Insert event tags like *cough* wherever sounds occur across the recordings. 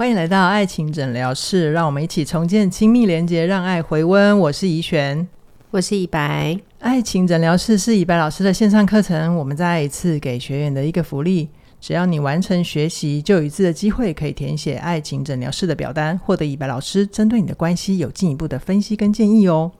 欢迎来到爱情诊疗室，让我们一起重建亲密连接，让爱回温。我是怡璇，我是以白。爱情诊疗室是以白老师的线上课程，我们再一次给学员的一个福利，只要你完成学习，就有一次的机会可以填写爱情诊疗室的表单，获得以白老师针对你的关系有进一步的分析跟建议哦。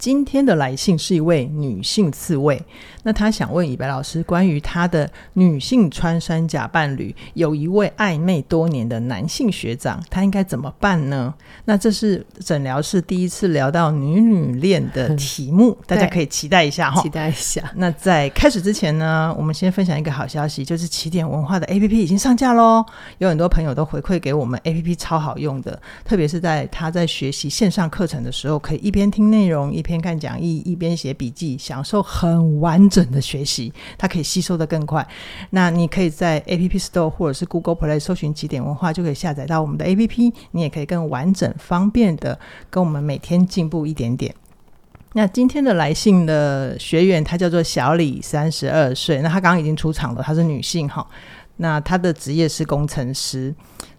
今天的来信是一位女性刺猬，那她想问以白老师关于她的女性穿山甲伴侣，有一位暧昧多年的男性学长，她应该怎么办呢？那这是诊疗室第一次聊到女女恋的题目，*laughs* 大家可以期待一下哈，期待一下。那在开始之前呢，我们先分享一个好消息，就是起点文化的 APP 已经上架喽，有很多朋友都回馈给我们 APP 超好用的，特别是在他在学习线上课程的时候，可以一边听内容一边。一边看讲义一边写笔记，享受很完整的学习，它可以吸收得更快。那你可以在 App Store 或者是 Google Play 搜寻起点文化，就可以下载到我们的 APP。你也可以更完整、方便的跟我们每天进步一点点。那今天的来信的学员，她叫做小李，三十二岁。那她刚刚已经出场了，她是女性哈。那她的职业是工程师。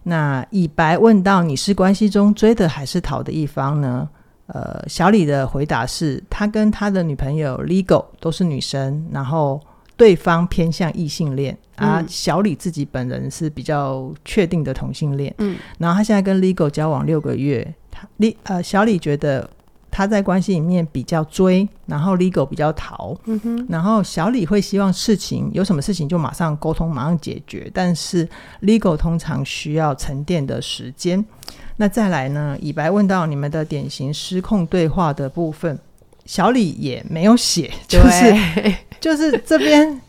那以白问到：你是关系中追的还是逃的一方呢？呃，小李的回答是他跟他的女朋友 Legal 都是女生，然后对方偏向异性恋，嗯、啊，小李自己本人是比较确定的同性恋，嗯，然后他现在跟 Legal 交往六个月，他李呃小李觉得他在关系里面比较追，然后 Legal 比较逃，嗯哼，然后小李会希望事情有什么事情就马上沟通，马上解决，但是 Legal 通常需要沉淀的时间。那再来呢？以白问到你们的典型失控对话的部分，小李也没有写，就是就是这边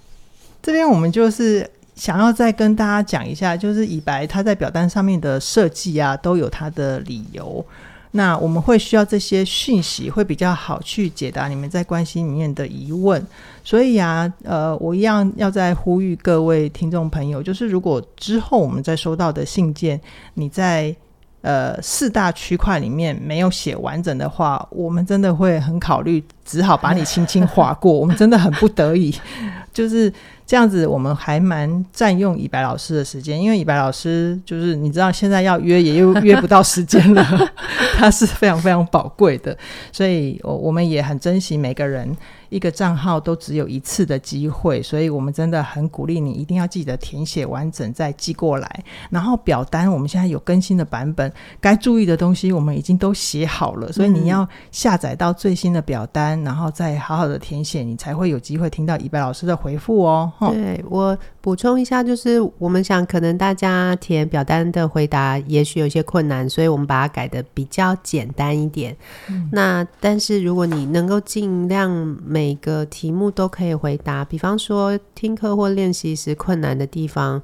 这边我们就是想要再跟大家讲一下，就是以白他在表单上面的设计啊，都有他的理由。那我们会需要这些讯息，会比较好去解答你们在关系里面的疑问。所以啊，呃，我一样要再呼吁各位听众朋友，就是如果之后我们再收到的信件，你在呃，四大区块里面没有写完整的话，我们真的会很考虑，只好把你轻轻划过。我们真的很不得已，*laughs* 就是这样子。我们还蛮占用以白老师的时间，因为以白老师就是你知道，现在要约也又约不到时间了，*laughs* 他是非常非常宝贵的，所以我我们也很珍惜每个人。一个账号都只有一次的机会，所以我们真的很鼓励你一定要记得填写完整再寄过来。然后表单我们现在有更新的版本，该注意的东西我们已经都写好了，所以你要下载到最新的表单，然后再好好的填写，你才会有机会听到以白老师的回复哦。对，我补充一下，就是我们想可能大家填表单的回答也许有些困难，所以我们把它改的比较简单一点。嗯、那但是如果你能够尽量每每个题目都可以回答，比方说听课或练习时困难的地方，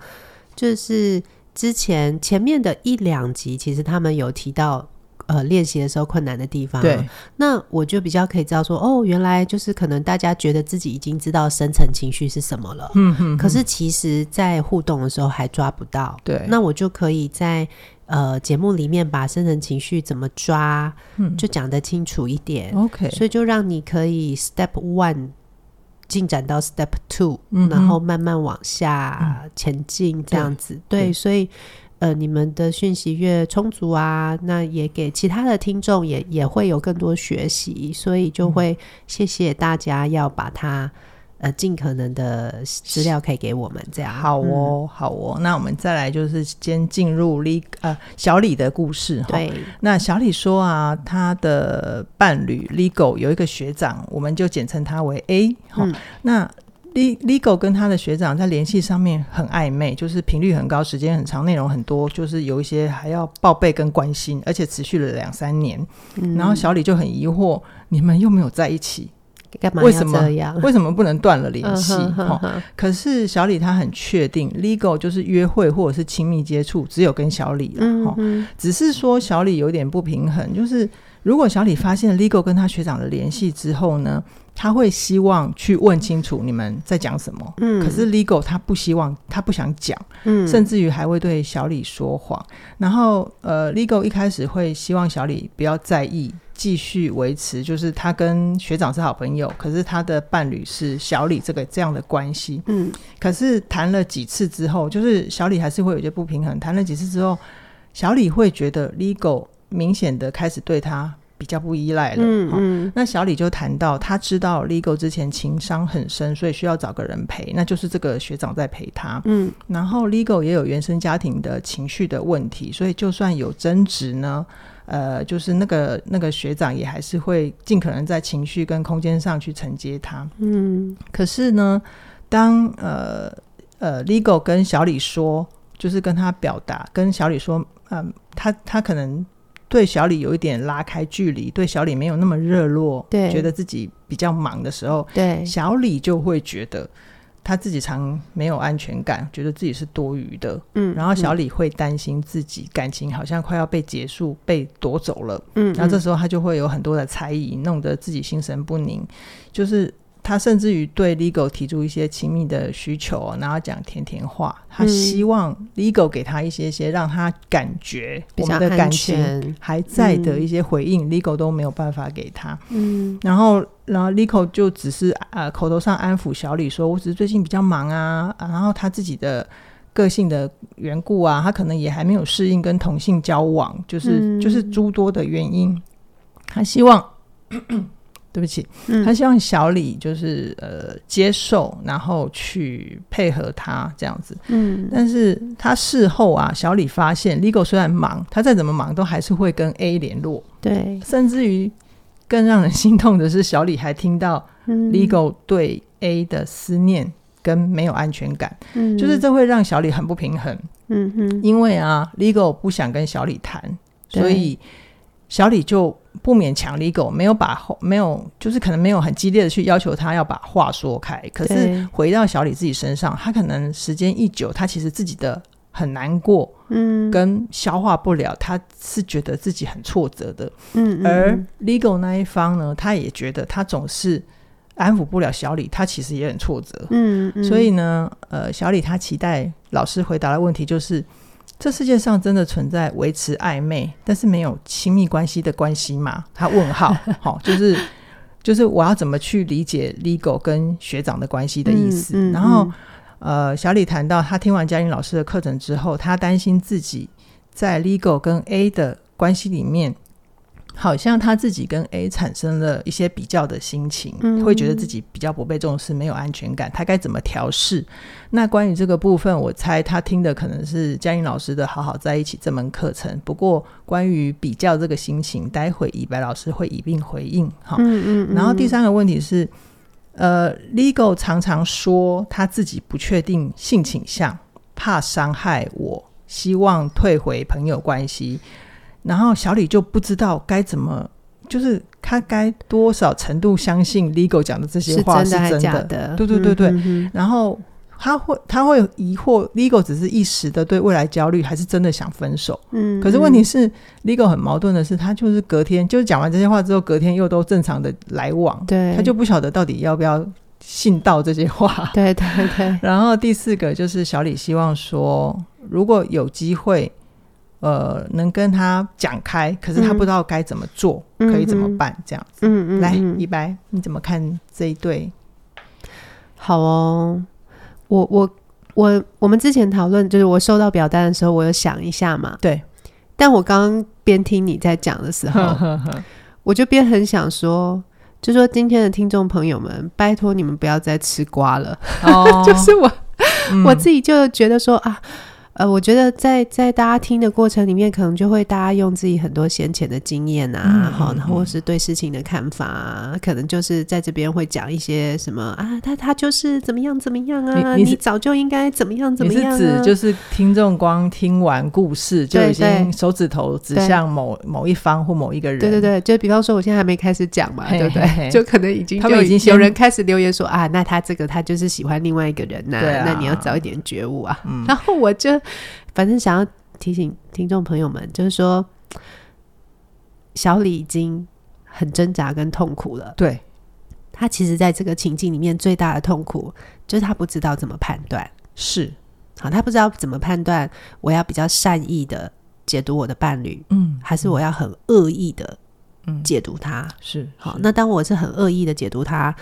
就是之前前面的一两集，其实他们有提到，呃，练习的时候困难的地方。对，那我就比较可以知道说，哦，原来就是可能大家觉得自己已经知道深层情绪是什么了，嗯哼哼，可是其实在互动的时候还抓不到。对，那我就可以在。呃，节目里面把深层情绪怎么抓，嗯、就讲得清楚一点。OK，所以就让你可以 Step One 进展到 Step Two，嗯、然后慢慢往下前进，这样子。对，所以呃，你们的讯息越充足啊，那也给其他的听众也也会有更多学习，所以就会谢谢大家要把它。呃，尽可能的资料可以给我们，这样好哦，嗯、好哦。那我们再来就是先进入李呃小李的故事哈。对，那小李说啊，他的伴侣 Legal 有一个学长，我们就简称他为 A。嗯，那 Legal 跟他的学长在联系上面很暧昧，就是频率很高，时间很长，内容很多，就是有一些还要报备跟关心，而且持续了两三年。嗯、然后小李就很疑惑，你们又没有在一起。干嘛为什么？为什么不能断了联系？哈，可是小李他很确定，legal 就是约会或者是亲密接触，只有跟小李了。只是说小李有点不平衡，就是如果小李发现 legal 跟他学长的联系之后呢，他会希望去问清楚你们在讲什么。嗯，可是 legal 他不希望，他不想讲，嗯，甚至于还会对小李说谎。然后，呃，legal 一开始会希望小李不要在意。继续维持，就是他跟学长是好朋友，可是他的伴侣是小李这个这样的关系。嗯，可是谈了几次之后，就是小李还是会有些不平衡。谈了几次之后，小李会觉得 Legal 明显的开始对他。比较不依赖了，嗯嗯，那小李就谈到，他知道 Legal 之前情伤很深，所以需要找个人陪，那就是这个学长在陪他，嗯，然后 Legal 也有原生家庭的情绪的问题，所以就算有争执呢，呃，就是那个那个学长也还是会尽可能在情绪跟空间上去承接他，嗯，可是呢，当呃呃 Legal 跟小李说，就是跟他表达，跟小李说，嗯、呃，他他可能。对小李有一点拉开距离，对小李没有那么热络，对，觉得自己比较忙的时候，对，小李就会觉得他自己常没有安全感，觉得自己是多余的，嗯，然后小李会担心自己感情好像快要被结束、被夺走了，嗯，然后这时候他就会有很多的猜疑，弄得自己心神不宁，就是。他甚至于对 Legal 提出一些亲密的需求，然后讲甜甜话。他希望 Legal 给他一些些让他感觉我们的感情还在的一些回应，Legal 都没有办法给他。嗯，然后，然后 Legal 就只是呃口头上安抚小李说：“我只是最近比较忙啊，啊然后他自己的个性的缘故啊，他可能也还没有适应跟同性交往，就是就是诸多的原因。他希望。”对不起，他希望小李就是呃接受，然后去配合他这样子。嗯，但是他事后啊，小李发现 Legal 虽然忙，他再怎么忙都还是会跟 A 联络。对，甚至于更让人心痛的是，小李还听到 Legal 对 A 的思念跟没有安全感。嗯，就是这会让小李很不平衡。嗯哼，因为啊，Legal 不想跟小李谈，所以小李就。不勉强 Legal 没有把没有，就是可能没有很激烈的去要求他要把话说开。可是回到小李自己身上，他可能时间一久，他其实自己的很难过，嗯，跟消化不了，他是觉得自己很挫折的，嗯，而 Legal 那一方呢，他也觉得他总是安抚不了小李，他其实也很挫折，嗯，嗯，所以呢，呃，小李他期待老师回答的问题就是。这世界上真的存在维持暧昧但是没有亲密关系的关系吗？他问号，*laughs* 好、哦，就是就是我要怎么去理解 Legal 跟学长的关系的意思？嗯嗯、然后，呃，小李谈到他听完嘉玲老师的课程之后，他担心自己在 Legal 跟 A 的关系里面。好像他自己跟 A 产生了一些比较的心情，嗯、会觉得自己比较不被重视，没有安全感。他该怎么调试？那关于这个部分，我猜他听的可能是嘉玲老师的《好好在一起》这门课程。不过，关于比较这个心情，待会以白老师会一并回应。哈，嗯嗯嗯。然后第三个问题是，呃，Legal 常常说他自己不确定性倾向，怕伤害我，希望退回朋友关系。然后小李就不知道该怎么，就是他该多少程度相信 Legal 讲的这些话是真的假的？对对对对。嗯、哼哼然后他会他会疑惑 Legal 只是一时的对未来焦虑，还是真的想分手？嗯。可是问题是 Legal 很矛盾的是，他就是隔天就是讲完这些话之后，隔天又都正常的来往。对。他就不晓得到底要不要信到这些话。对对对。*laughs* 然后第四个就是小李希望说，如果有机会。呃，能跟他讲开，可是他不知道该怎么做，嗯、可以怎么办？这样子，嗯嗯，来，李白，你怎么看这一对？好哦，我我我我们之前讨论，就是我收到表单的时候，我有想一下嘛，对。但我刚刚边听你在讲的时候，呵呵呵我就边很想说，就说今天的听众朋友们，拜托你们不要再吃瓜了。哦，*laughs* 就是我、嗯、我自己就觉得说啊。呃，我觉得在在大家听的过程里面，可能就会大家用自己很多先前的经验啊，好、嗯，或是对事情的看法啊，可能就是在这边会讲一些什么啊，他他就是怎么样怎么样啊，你，你，你早就应该怎么样怎么样、啊。你是指就是听众光听完故事就已经手指头指向某某一方或某一个人？对对对，就比方说我现在还没开始讲嘛，对不对？嘿嘿嘿就可能已经就他们已经有人开始留言说啊，那他这个他就是喜欢另外一个人呐、那你要早一点觉悟啊。嗯、然后我就。反正想要提醒听众朋友们，就是说，小李已经很挣扎跟痛苦了。对，他其实在这个情境里面最大的痛苦，就是他不知道怎么判断。是，好，他不知道怎么判断，我要比较善意的解读我的伴侣，嗯，还是我要很恶意的解读他。嗯、是好，那当我是很恶意的解读他，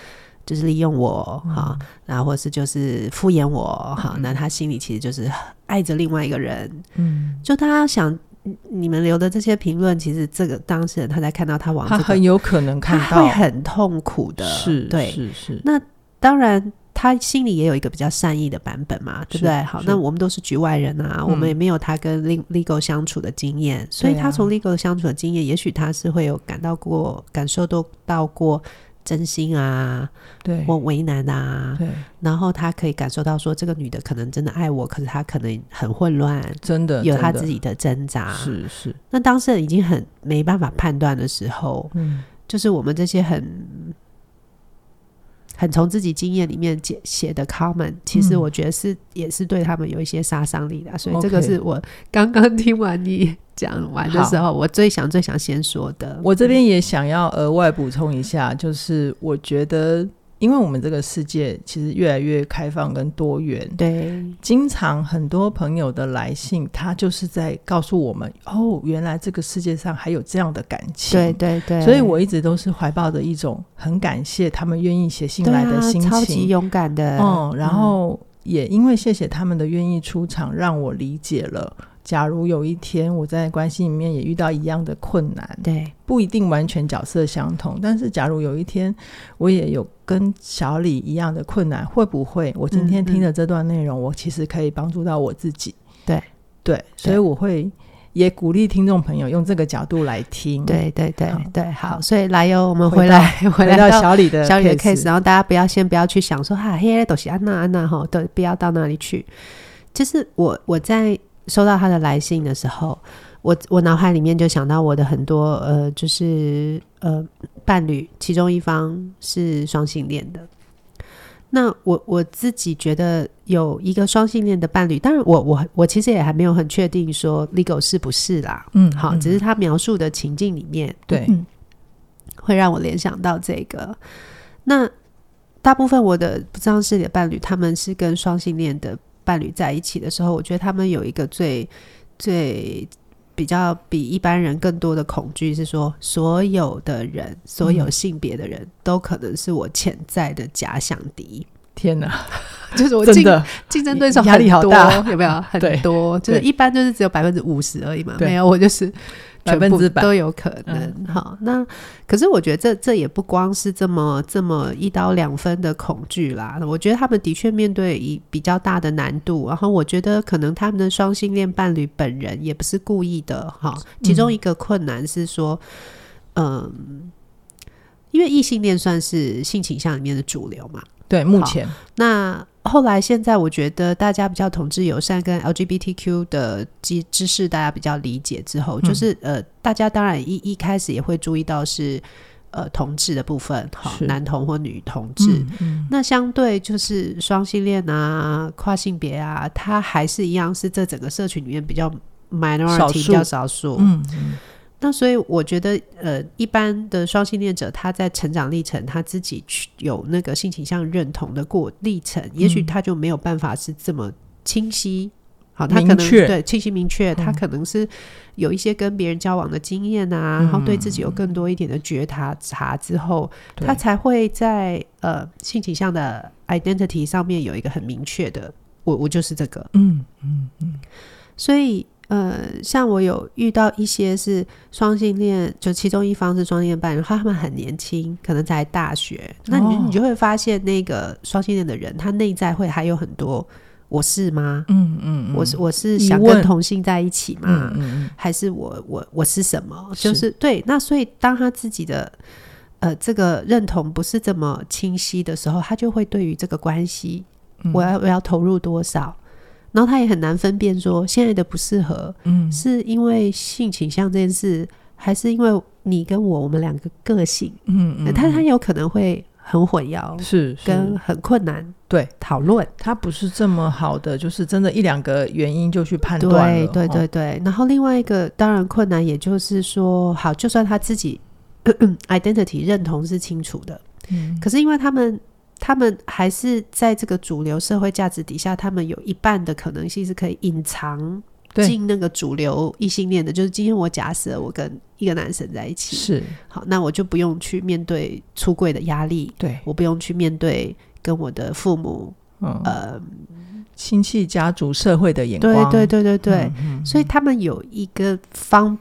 就是利用我哈，然后、嗯、或是就是敷衍我哈，那他心里其实就是爱着另外一个人。嗯，就大家想。你们留的这些评论，其实这个当事人他在看到他往、这个，他很有可能看到他会很痛苦的，是，对，是是。那当然，他心里也有一个比较善意的版本嘛，对不对？好，那我们都是局外人啊，我们也没有他跟 legal 相处的经验，所以他从 legal 相处的经验，也许他是会有感到过、感受都到过。真心啊，对，或为难啊，对，然后他可以感受到说，这个女的可能真的爱我，可是她可能很混乱，真的有她自己的挣扎，是是。那当事人已经很没办法判断的时候，嗯，就是我们这些很很从自己经验里面写写的 comment，其实我觉得是、嗯、也是对他们有一些杀伤力的，所以这个是我刚刚听完你。讲完的时候，我最想最想先说的，我这边也想要额外补充一下，就是我觉得，因为我们这个世界其实越来越开放跟多元，对，经常很多朋友的来信，他就是在告诉我们，哦，原来这个世界上还有这样的感情，对对对，所以我一直都是怀抱着一种很感谢他们愿意写信来的心情，超级勇敢的，嗯，然后也因为谢谢他们的愿意出场，让我理解了。假如有一天我在关系里面也遇到一样的困难，对，不一定完全角色相同，但是假如有一天我也有跟小李一样的困难，会不会我今天听的这段内容，嗯嗯，我其实可以帮助到我自己？对对，所以我会也鼓励听众朋友用这个角度来听。对对对对，好，所以来哟，我们回来回来 *laughs* 到小李的小李的 case，然后大家不要先不要去想说哈，嘿，都是安娜安娜哈，都，不要到那里去。就是我我在。收到他的来信的时候，我我脑海里面就想到我的很多呃，就是呃伴侣，其中一方是双性恋的。那我我自己觉得有一个双性恋的伴侣，当然我我我其实也还没有很确定说 legal 是不是啦，嗯，好，只是他描述的情境里面，对、嗯，会让我联想到这个。那大部分我的不知道是你的伴侣，他们是跟双性恋的。伴侣在一起的时候，我觉得他们有一个最最比较比一般人更多的恐惧，是说所有的人，所有性别的人都可能是我潜在的假想敌。天哪，*laughs* 就是我竞竞争对手压力好大，有没有？很多，就是一般就是只有百分之五十而已嘛。没有，我就是。百分之百都有可能，好，那可是我觉得这这也不光是这么这么一刀两分的恐惧啦。我觉得他们的确面对一比较大的难度，然后我觉得可能他们的双性恋伴侣本人也不是故意的，哈。其中一个困难是说，嗯，因为异性恋算是性倾向里面的主流嘛，对，目前那。后来，现在我觉得大家比较同志友善，跟 LGBTQ 的知知识大家比较理解之后，嗯、就是呃，大家当然一一开始也会注意到是呃同志的部分，好，男同或女同志。嗯嗯、那相对就是双性恋啊、跨性别啊，它还是一样是这整个社群里面比较 minority 比较少数。嗯。嗯那所以我觉得，呃，一般的双性恋者他在成长历程，他自己去有那个性倾向认同的过历程，嗯、也许他就没有办法是这么清晰。好，他可能对清晰明确，他可能是有一些跟别人交往的经验啊，嗯、然后对自己有更多一点的觉察察之后，嗯、他才会在呃性倾向的 identity 上面有一个很明确的，我我就是这个，嗯嗯嗯，所以。呃，像我有遇到一些是双性恋，就其中一方是双性恋伴侣，他们很年轻，可能才大学，那你你就会发现那个双性恋的人，他内在会还有很多我是吗？嗯嗯，嗯我是我是想跟同性在一起吗？嗯嗯，还是我我我是什么？是就是对，那所以当他自己的呃这个认同不是这么清晰的时候，他就会对于这个关系，我要我要投入多少？然后他也很难分辨说现在的不适合，嗯，是因为性倾向这件事，还是因为你跟我我们两个个性，嗯嗯，他他有可能会很混淆，是跟很困难，对。讨论，他不是这么好的，就是真的一两个原因就去判断，对对对对。然后另外一个当然困难，也就是说，好，就算他自己 *clears throat* identity 认同是清楚的，嗯，可是因为他们。他们还是在这个主流社会价值底下，他们有一半的可能性是可以隐藏进那个主流异性恋的，就是今天我假设我跟一个男生在一起，是。好，那我就不用去面对出柜的压力，对，我不用去面对跟我的父母，嗯、呃，亲戚、家族、社会的眼光，对对对对对，嗯嗯、所以他们有一个方。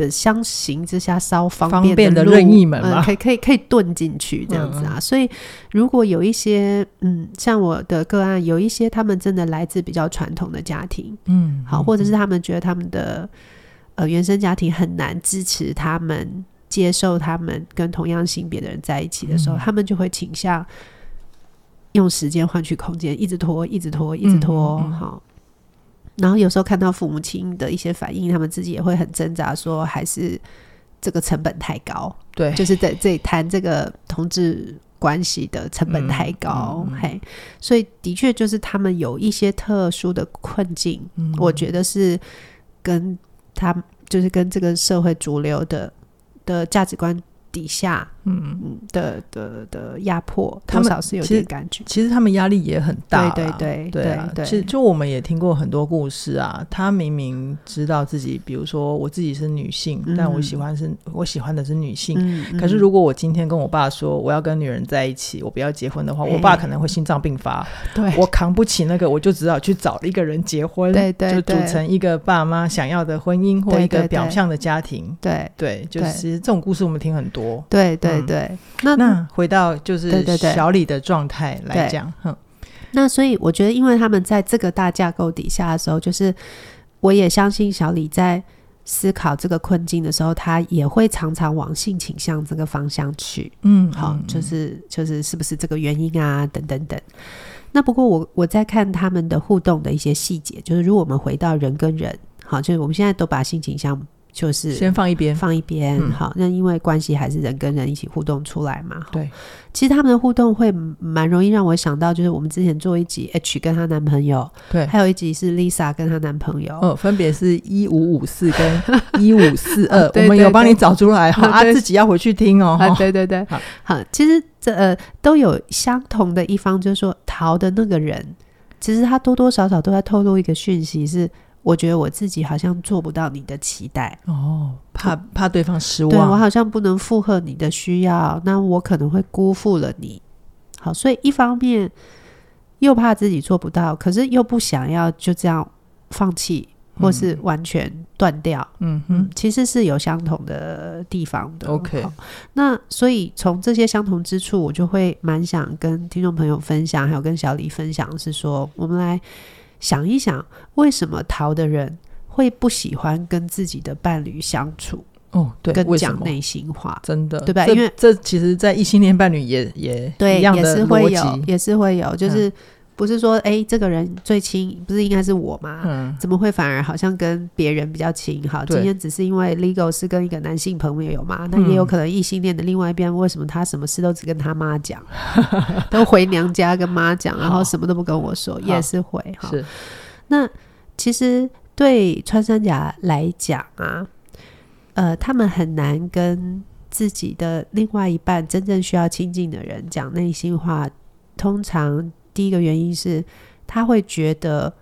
的相形之下稍方便的，方便的任意门可以可以可以遁进去这样子啊。嗯、所以如果有一些嗯，像我的个案，有一些他们真的来自比较传统的家庭，嗯，好，或者是他们觉得他们的呃原生家庭很难支持他们接受他们跟同样性别的人在一起的时候，嗯、他们就会倾向用时间换取空间，一直拖，一直拖，一直拖，好、嗯。嗯。嗯然后有时候看到父母亲的一些反应，他们自己也会很挣扎，说还是这个成本太高。对，就是在这里谈这个同志关系的成本太高。嗯嗯、嘿，所以的确就是他们有一些特殊的困境，嗯、我觉得是跟他就是跟这个社会主流的的价值观底下。嗯的的的压迫，他们是有点感觉。其实他们压力也很大，对对对对对。其实就我们也听过很多故事啊，他明明知道自己，比如说我自己是女性，但我喜欢是我喜欢的是女性。可是如果我今天跟我爸说我要跟女人在一起，我不要结婚的话，我爸可能会心脏病发。*laughs* 对，我扛不起那个，我就只好去找一个人结婚，对对，就组成一个爸妈想要的婚姻或一个表象的家庭。对对，就是其实这种故事我们听很多。对对。对对，那那回到就是小李的状态来讲，哼，那所以我觉得，因为他们在这个大架构底下的时候，就是我也相信小李在思考这个困境的时候，他也会常常往性倾向这个方向去，嗯，好，就是就是是不是这个原因啊，等等等。那不过我我在看他们的互动的一些细节，就是如果我们回到人跟人，好，就是我们现在都把性倾向。就是先放一边，放一边，嗯、好。那因为关系还是人跟人一起互动出来嘛。对，其实他们的互动会蛮容易让我想到，就是我们之前做一集 H 跟她男朋友，对，还有一集是 Lisa 跟她男朋友，哦，分别是一五五四跟 *laughs* 一五四二，我们有帮你找出来哈，啊，自己要回去听哦。啊、对对对，好，好，其实这呃都有相同的一方，就是说逃的那个人，其实他多多少少都在透露一个讯息是。我觉得我自己好像做不到你的期待哦，怕怕对方失望，对，我好像不能附和你的需要，那我可能会辜负了你。好，所以一方面又怕自己做不到，可是又不想要就这样放弃，或是完全断掉。嗯哼嗯，其实是有相同的地方的。OK，那所以从这些相同之处，我就会蛮想跟听众朋友分享，还有跟小李分享，是说我们来。想一想，为什么逃的人会不喜欢跟自己的伴侣相处？哦，对，跟讲内心话，真的，对吧？因为这其实，在异性恋伴侣也也对，也是会有，也是会有，就是。嗯不是说哎、欸，这个人最亲，不是应该是我吗？嗯，怎么会反而好像跟别人比较亲？好，今天只是因为 Legal 是跟一个男性朋友嘛，那也有可能异性恋的另外一边，为什么他什么事都只跟他妈讲，*laughs* 都回娘家跟妈讲，然后什么都不跟我说，也是会哈。是，那其实对穿山甲来讲啊，呃，他们很难跟自己的另外一半真正需要亲近的人讲内心话，通常。第一个原因是，他会觉得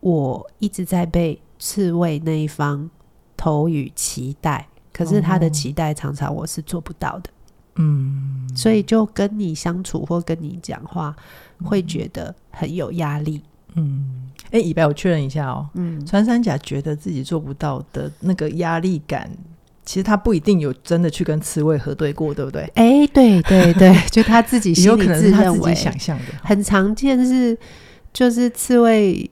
我一直在被刺猬那一方投予期待，可是他的期待常常我是做不到的。嗯，所以就跟你相处或跟你讲话，会觉得很有压力。嗯，哎、欸，以白，我确认一下哦。嗯，穿山甲觉得自己做不到的那个压力感。其实他不一定有真的去跟刺猬核对过，对不对？哎、欸，对对对，*laughs* 就他自己心里自认为，有可能是他自己想象的，很常见是，就是刺猬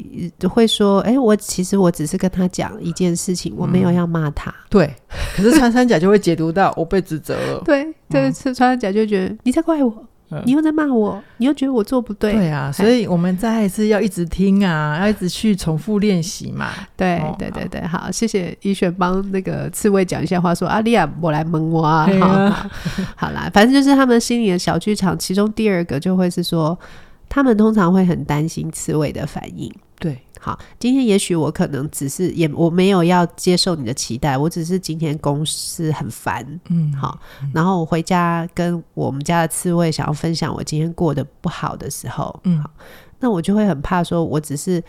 会说：“哎、欸，我其实我只是跟他讲一件事情，我没有要骂他。嗯”对，可是穿山甲就会解读到我被指责了。对，这次穿山甲就觉得你在怪我。你又在骂我，你又觉得我做不对，对啊，所以我们再一次要一直听啊，要一直去重复练习嘛。对对对对，好，谢谢医璇帮那个刺猬讲一下话，说阿丽亚，我来蒙我啊。好，*laughs* 好啦，反正就是他们心里的小剧场，其中第二个就会是说，他们通常会很担心刺猬的反应。对。好，今天也许我可能只是也我没有要接受你的期待，我只是今天公司很烦，嗯，好，然后我回家跟我们家的刺猬想要分享我今天过得不好的时候，嗯，好，那我就会很怕说，我只是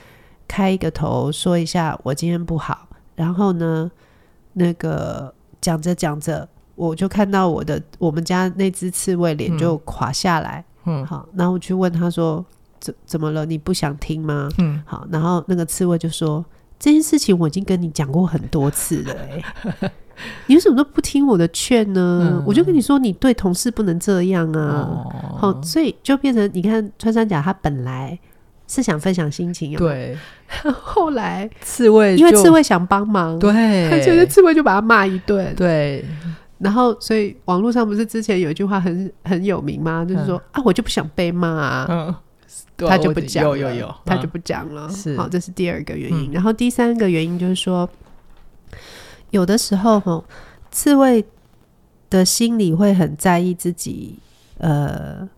开一个头，说一下我今天不好，然后呢，那个讲着讲着，我就看到我的我们家那只刺猬脸就垮下来，嗯，好，然后我去问他说怎怎么了？你不想听吗？嗯，好，然后那个刺猬就说这件事情我已经跟你讲过很多次了，欸，*laughs* 你为什么都不听我的劝呢？嗯，我就跟你说，你对同事不能这样啊，哦，好，所以就变成你看穿山甲他本来。是想分享心情，对。*laughs* 后来刺猬因为刺猬想帮忙，对，觉得刺猬就把他骂一顿，对。然后，所以网络上不是之前有一句话很很有名吗？就是说啊，我就不想被骂啊，嗯，他就不讲，有有有，他就不讲了。是，好，这是第二个原因。然后第三个原因就是说，有的时候哈，刺猬的心里会很在意自己，呃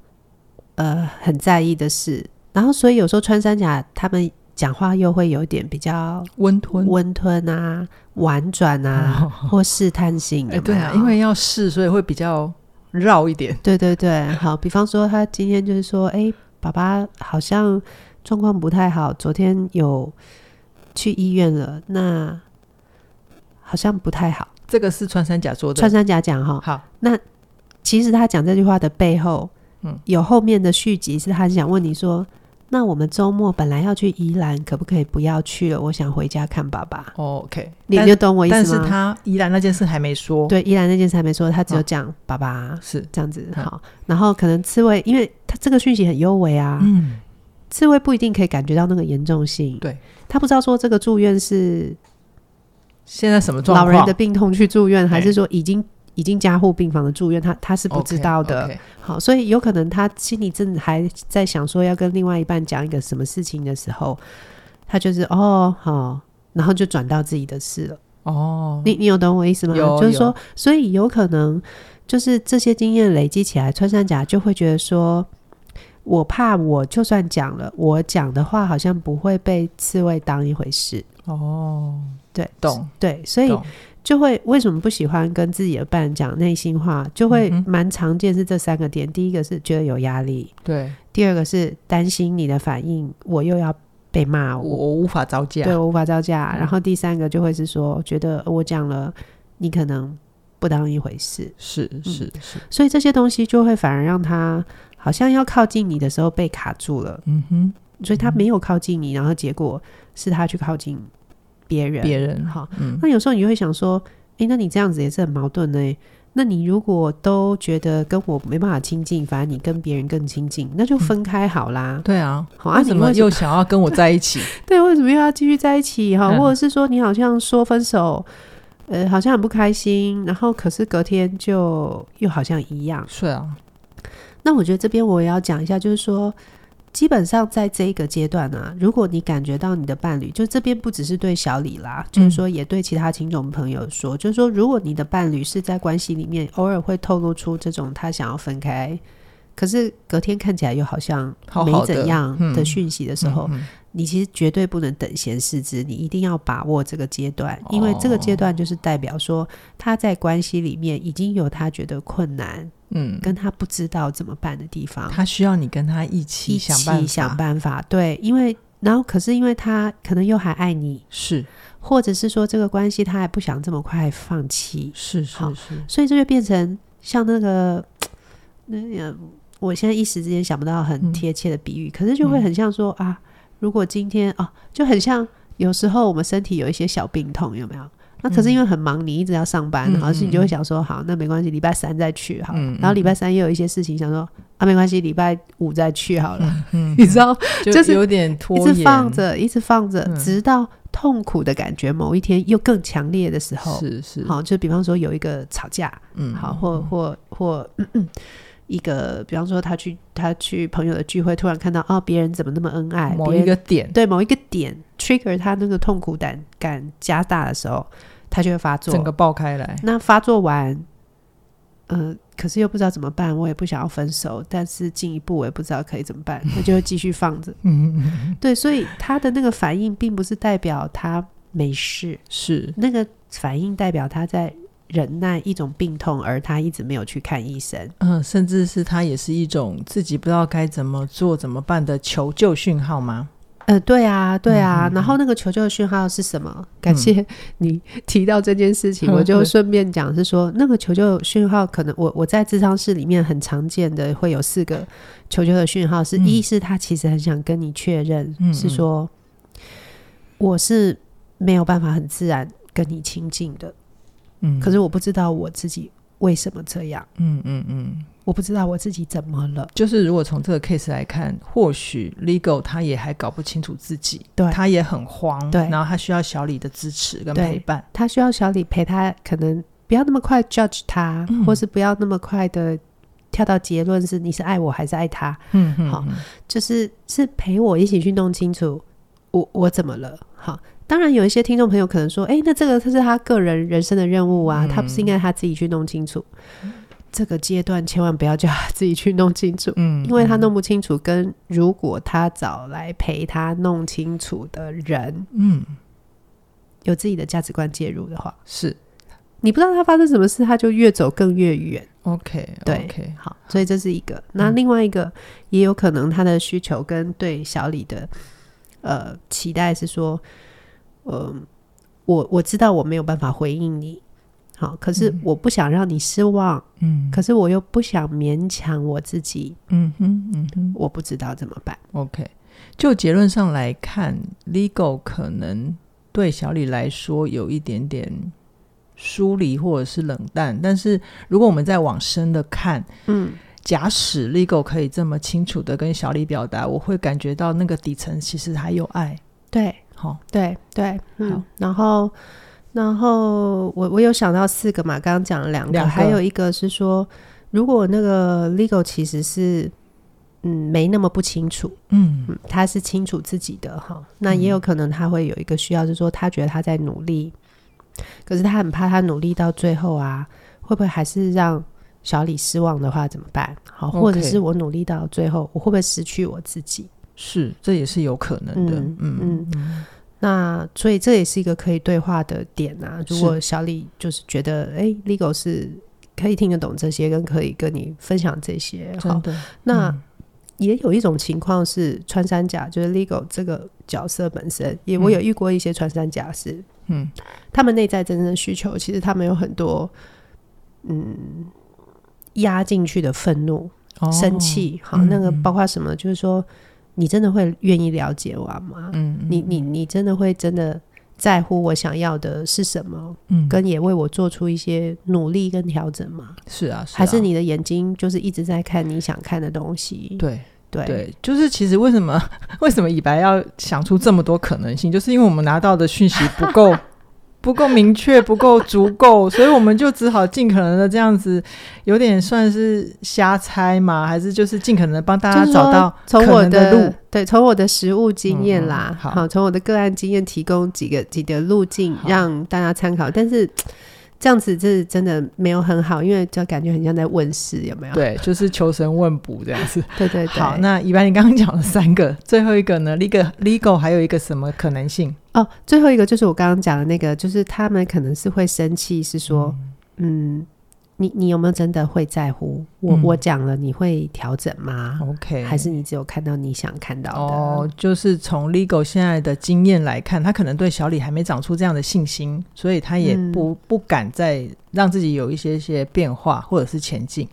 呃，很在意的事。然后，所以有时候穿山甲他们讲话又会有点比较温吞、温吞啊、婉转啊，哦、*laughs* 或试探性的。对啊，因为要试，所以会比较绕一点。对对对，好，比方说他今天就是说，哎，爸爸好像状况不太好，昨天有去医院了，那好像不太好。这个是穿山甲说的，穿山甲讲哈。好，那其实他讲这句话的背后，嗯，有后面的续集，是他想问你说。那我们周末本来要去宜兰，可不可以不要去了？我想回家看爸爸。Oh, OK，你就懂我意思吗？但是他宜兰那件事还没说。对，宜兰那件事还没说，他只有讲爸爸是这样子。好，然后可能刺猬，因为他这个讯息很幽微啊，嗯，刺猬不一定可以感觉到那个严重性。对，他不知道说这个住院是现在什么状况，老人的病痛去住院，还是说已经。已经加护病房的住院，他他是不知道的。Okay, okay. 好，所以有可能他心里正还在想说要跟另外一半讲一个什么事情的时候，他就是哦好，然后就转到自己的事了。哦，你你有懂我意思吗？就是说，所以有可能就是这些经验累积起来，穿山甲就会觉得说，我怕我就算讲了，我讲的话好像不会被刺猬当一回事。哦，对，懂，对，所以。就会为什么不喜欢跟自己的伴讲内心话？就会蛮常见是这三个点。嗯、第一个是觉得有压力，对；第二个是担心你的反应，我又要被骂，我我无法招架，对，我无法招架。嗯、然后第三个就会是说，觉得我讲了，你可能不当一回事，是是是、嗯。所以这些东西就会反而让他好像要靠近你的时候被卡住了，嗯哼。所以他没有靠近你，然后结果是他去靠近。别人，别人哈，嗯，那有时候你就会想说，哎、欸，那你这样子也是很矛盾呢。那你如果都觉得跟我没办法亲近，反而你跟别人更亲近，那就分开好啦。嗯、对啊，好啊，为什么又想要跟我在一起？*laughs* 对，为什么又要继续在一起？哈，或者是说你好像说分手，呃，好像很不开心，然后可是隔天就又好像一样。是啊，那我觉得这边我也要讲一下，就是说。基本上在这一个阶段啊，如果你感觉到你的伴侣，就这边不只是对小李啦，嗯、就是说也对其他听众朋友说，就是说如果你的伴侣是在关系里面偶尔会透露出这种他想要分开，可是隔天看起来又好像没怎样的讯息的时候，好好的，嗯嗯。嗯、你其实绝对不能等闲视之，你一定要把握这个阶段，因为这个阶段就是代表说他在关系里面已经有他觉得困难。嗯，跟他不知道怎么办的地方，他需要你跟他一起想办法，一起想办法。对，因为然后可是因为他可能又还爱你，是，或者是说这个关系他还不想这么快放弃，是是是，所以这就变成像那个那样，我现在一时之间想不到很贴切的比喻，嗯、可是就会很像说啊，如果今天哦、啊，就很像有时候我们身体有一些小病痛，有没有？那可是因为很忙，你一直要上班，然后是你就会想说，好，那没关系，礼拜三再去好。然后礼拜三又有一些事情，想说啊，没关系，礼拜五再去好了。你知道，就是有点拖延，一直放着，一直放着，直到痛苦的感觉某一天又更强烈的时候，是是，好，就比方说有一个吵架，嗯，好，或或或一个，比方说他去他去朋友的聚会，突然看到哦，别人怎么那么恩爱，某一个点，对，某一个点 trigger 他那个痛苦感感加大的时候。他就会发作，整个爆开来。那发作完，嗯、呃，可是又不知道怎么办。我也不想要分手，但是进一步我也不知道可以怎么办。*laughs* 那就会继续放着。嗯。对，所以他的那个反应，并不是代表他没事，是那个反应代表他在忍耐一种病痛，而他一直没有去看医生。嗯，甚至是他也是一种自己不知道该怎么做、怎么办的求救讯号吗？呃，对啊，对啊。嗯、然后那个求救的讯号是什么？感谢你提到这件事情，嗯、我就顺便讲是说，那个求救讯号可能我我在智商室里面很常见的会有四个求救的讯号，是、嗯、一是他其实很想跟你确认，嗯、是说我是没有办法很自然跟你亲近的，嗯，可是我不知道我自己为什么这样，嗯嗯嗯。嗯我不知道我自己怎么了。就是如果从这个 case 来看，或许 Legal 他也还搞不清楚自己，对，他也很慌，对，然后他需要小李的支持跟陪伴，他需要小李陪他，可能不要那么快 judge 他，嗯、或是不要那么快的跳到结论是你是爱我还是爱他，嗯嗯，好，就是是陪我一起去弄清楚我我怎么了，好，当然有一些听众朋友可能说，哎、欸，那这个他是他个人人生的任务啊，嗯、他不是应该他自己去弄清楚。这个阶段千万不要叫他自己去弄清楚，嗯，因为他弄不清楚，跟如果他找来陪他弄清楚的人，嗯，有自己的价值观介入的话，是你不知道他发生什么事，他就越走更越远。OK，对，OK，好，所以这是一个。那另外一个也有可能他的需求跟对小李的呃期待是说，呃，我我知道我没有办法回应你。好，可是我不想让你失望，嗯，可是我又不想勉强我自己，嗯哼，嗯哼，我不知道怎么办。OK，就结论上来看，Legal 可能对小李来说有一点点疏离或者是冷淡，但是如果我们再往深的看，嗯，假使 Legal 可以这么清楚的跟小李表达，我会感觉到那个底层其实还有爱。对，好，对对，嗯，好，然后。然后我我有想到四个嘛，刚刚讲了两个，两个。还有一个是说，如果那个 legal 其实是嗯没那么不清楚，嗯，嗯他是清楚自己的哈，那也有可能他会有一个需要，是说他觉得他在努力，可是他很怕他努力到最后啊，会不会还是让小李失望的话怎么办？好，或者是我努力到最后，我会不会失去我自己？是，这也是有可能的，嗯嗯。嗯嗯那所以这也是一个可以对话的点啊。如果小李就是觉得，哎，Legal 是可以听得懂这些，跟可以跟你分享这些，好的。那也有一种情况是穿山甲，就是 Legal 这个角色本身，也我有遇过一些穿山甲是，嗯，他们内在真正的需求，其实他们有很多，嗯，压进去的愤怒、生气，好，那个包括什么，就是说。你真的会愿意了解我吗？嗯，你你你真的会真的在乎我想要的是什么？嗯，跟也为我做出一些努力跟调整吗？是啊，是啊，还是你的眼睛就是一直在看你想看的东西？对对对，就是其实为什么 *laughs* 为什么以白要想出这么多可能性？就是因为我们拿到的讯息不够。不够明确，*laughs* 不够足够，所以我们就只好尽可能的这样子，有点算是瞎猜嘛，还是就是尽可能的帮大家找到从我的路，对，从我的实务经验啦，嗯、好，从我的个案经验提供几个几个路径让大家参考，但是。这样子是真的没有很好，因为就感觉很像在问事，有没有？对，就是求神问卜这样子。*laughs* 对对对。好，那一般，你刚刚讲了三个，最后一个呢？legal legal 还有一个什么可能性？哦，最后一个就是我刚刚讲的那个，就是他们可能是会生气，是说，嗯。嗯你你有没有真的会在乎我？嗯、我讲了，你会调整吗？OK，还是你只有看到你想看到的？哦，就是从 Legal 现在的经验来看，他可能对小李还没长出这样的信心，所以他也不、嗯、不敢再让自己有一些些变化或者是前进。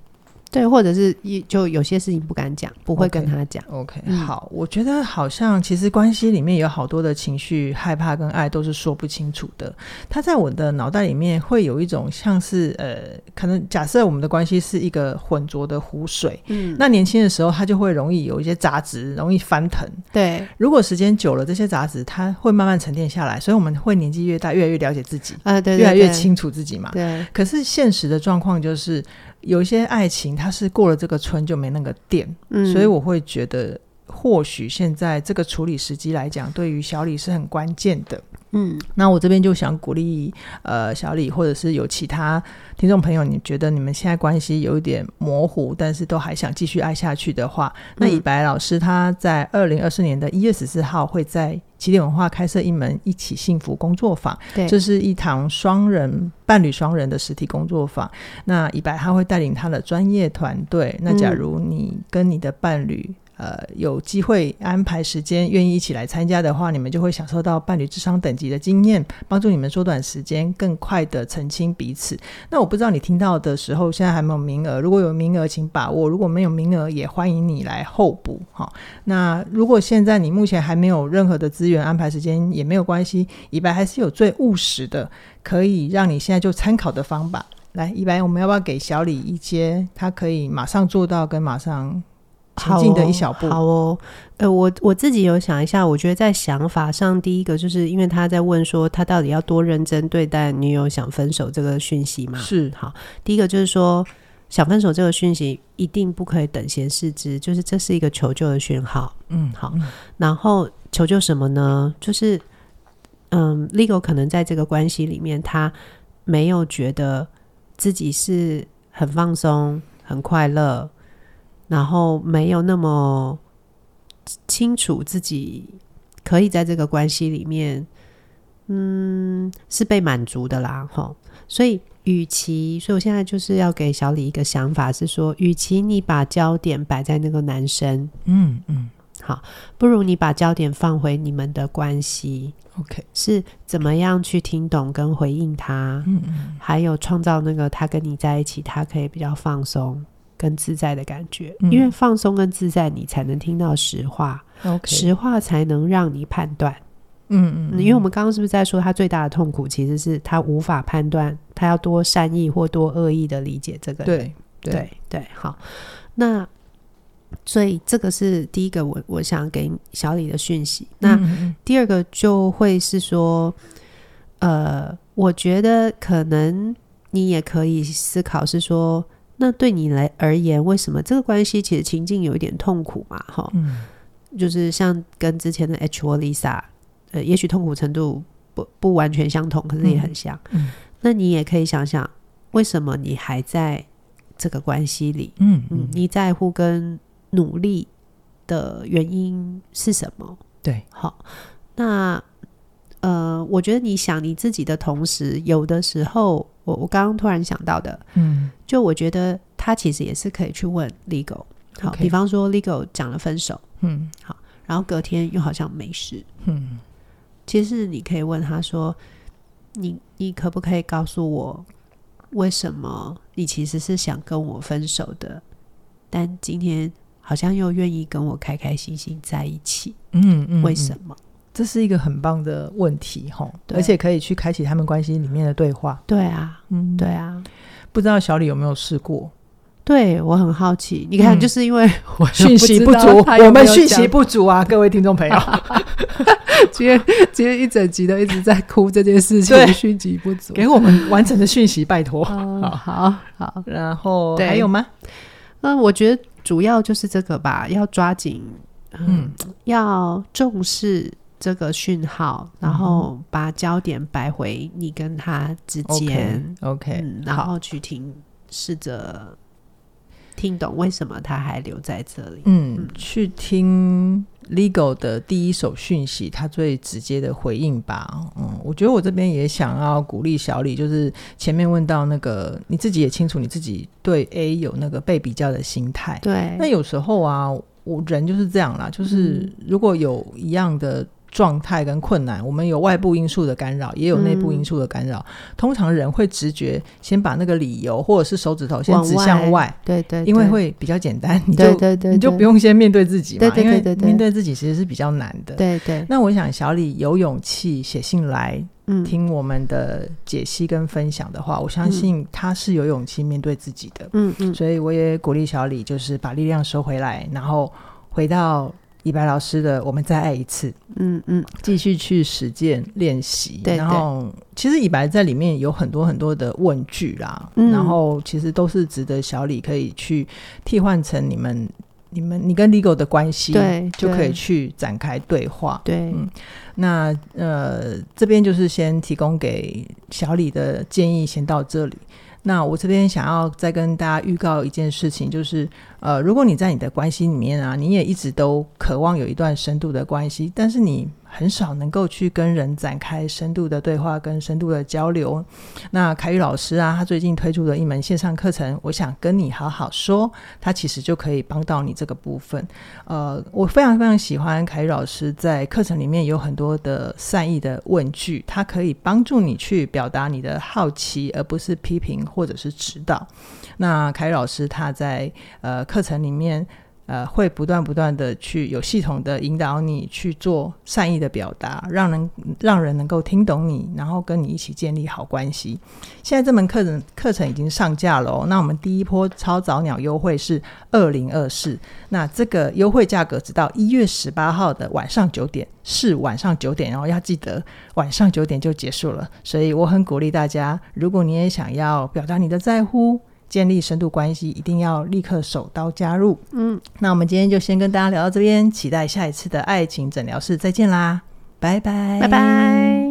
对，或者是一就有些事情不敢讲，不会跟他讲。OK，, okay、嗯、好，我觉得好像其实关系里面有好多的情绪，害怕跟爱都是说不清楚的。他在我的脑袋里面会有一种像是呃，可能假设我们的关系是一个浑浊的湖水，嗯，那年轻的时候他就会容易有一些杂质，容易翻腾。对，如果时间久了，这些杂质它会慢慢沉淀下来，所以我们会年纪越大，越来越了解自己啊，对，对，对，越来越清楚自己嘛。对，可是现实的状况就是。有一些爱情，它是过了这个村就没那个店，嗯，所以我会觉得，或许现在这个处理时机来讲，对于小李是很关键的，嗯。那我这边就想鼓励，呃，小李或者是有其他听众朋友，你觉得你们现在关系有一点模糊，但是都还想继续爱下去的话，那以白老师他在二零二四年的一月十四号会在。起点文化开设一门一起幸福工作坊，对，这是一堂双人伴侣双人的实体工作坊。那以白他会带领他的专业团队。那假如你跟你的伴侣，呃有机会安排时间，愿意一起来参加的话，你们就会享受到伴侣智商等级的经验，帮助你们缩短时间，更快的澄清彼此。那我不知道你听到的时候，现在还没有名额，如果有名额，请把握；如果没有名额，也欢迎你来候补。好，那如果现在你目前还没有任何的资源安排时间，也没有关系，以白还是有最务实的，可以让你现在就参考的方法。来，以白，我们要不要给小李一些他可以马上做到跟马上前进的一小步？好哦，好哦，呃，我我自己有想一下，我觉得在想法上，第一个就是因为他在问说他到底要多认真对待女友想分手这个讯息嘛？是，好，第一个就是说想分手这个讯息一定不可以等闲视之，就是这是一个求救的讯号。嗯，好，然后求救什么呢？就是嗯，Legal 可能在这个关系里面，他没有觉得。自己是很放松、很快乐，然后没有那么清楚自己可以在这个关系里面，嗯，是被满足的啦，吼。所以，与其，所以我现在就是要给小李一个想法，是说，与其你把焦点摆在那个男生，嗯嗯。好，不如你把焦点放回你们的关系，OK，是怎么样去听懂跟回应他，嗯嗯，还有创造那个他跟你在一起，他可以比较放松跟自在的感觉，嗯、因为放松跟自在，你才能听到实话实话才能让你判断，嗯，嗯嗯，因为我们刚刚是不是在说他最大的痛苦，其实是他无法判断，他要多善意或多恶意的理解这个，对对对，对，好，那。所以这个是第一个我，我我想给小李的讯息。那第二个就会是说，呃，我觉得可能你也可以思考是说，那对你来而言，为什么这个关系其实情境有一点痛苦嘛？哈，嗯，就是像跟之前的 H 或 Lisa，呃，也许痛苦程度不不完全相同，可是也很像。嗯，嗯，那你也可以想想，为什么你还在这个关系里？嗯嗯，你在乎跟努力的原因是什么？对，好，那呃，我觉得你想你自己的同时，有的时候，我我刚刚突然想到的，嗯，就我觉得他其实也是可以去问 Legal，好.比方说 Legal 讲了分手，嗯，好，然后隔天又好像没事，嗯，其实你可以问他说，你你可不可以告诉我，为什么你其实是想跟我分手的，但今天。好像又愿意跟我开开心心在一起，嗯嗯，为什么？这是一个很棒的问题，哈，而且可以去开启他们关系里面的对话。对啊，嗯，对啊，不知道小李有没有试过？对，我很好奇。你看，就是因为 *laughs* 我讯息不足，我们讯息不足啊，各位听众朋友。*laughs* 今天今天一整集都一直在哭这件事情，讯息不足，给我们完整的讯息，拜托。好好好，然后还有吗？那，我觉得。主要就是这个吧，要抓紧，嗯，要重视这个讯号，然后把焦点摆回你跟他之间，OK，然后去听，试着听懂为什么他还留在这里，嗯，嗯去听。Legal 的第一手讯息，他最直接的回应吧。嗯，我觉得我这边也想要鼓励小李，就是前面问到那个，你自己也清楚，你自己对 A 有那个被比较的心态。对，那有时候啊，我人就是这样啦，就是如果有一样的。状态跟困难，我们有外部因素的干扰，也有内部因素的干扰。嗯、通常人会直觉先把那个理由或者是手指头先指向外，外对，对对，因为会比较简单，你就对对对，你就不用先面对自己嘛，对对对对对，因为面对自己其实是比较难的。对对，那我想小李有勇气写信来听我们的解析跟分享的话，嗯、我相信他是有勇气面对自己的。嗯嗯，所以我也鼓励小李，就是把力量收回来，然后回到。以白老师的，我们再爱一次，嗯嗯，继续去实践练习。对，然后其实以白在里面有很多很多的问句啦，嗯、然后其实都是值得小李可以去替换成你们、你们、你跟 Legal 的关系，对，就可以去展开对话。对，嗯，那呃，这边就是先提供给小李的建议，先到这里。那我这边想要再跟大家预告一件事情，就是呃，如果你在你的关系里面啊，你也一直都渴望有一段深度的关系，但是你很少能够去跟人展开深度的对话跟深度的交流。那凯宇老师啊，他最近推出了一门线上课程，我想跟你好好说，他其实就可以帮到你这个部分。呃，我非常非常喜欢凯宇老师在课程里面有很多的善意的问句，他可以帮助你去表达你的好奇，而不是批评或者是指导。那凯宇老师他在呃课程里面。呃，会不断不断的去有系统的引导你去做善意的表达，让人让人能够听懂你，然后跟你一起建立好关系。现在这门课程课程已经上架了哦，那我们第一波超早鸟优惠是二零二四，那这个优惠价格直到一月十八号的晚上九点，是晚上九点，然后要记得晚上九点就结束了。所以我很鼓励大家，如果你也想要表达你的在乎。建立深度关系，一定要立刻手刀加入。嗯，那我们今天就先跟大家聊到这边，期待下一次的爱情诊疗室再见啦，拜拜，拜拜。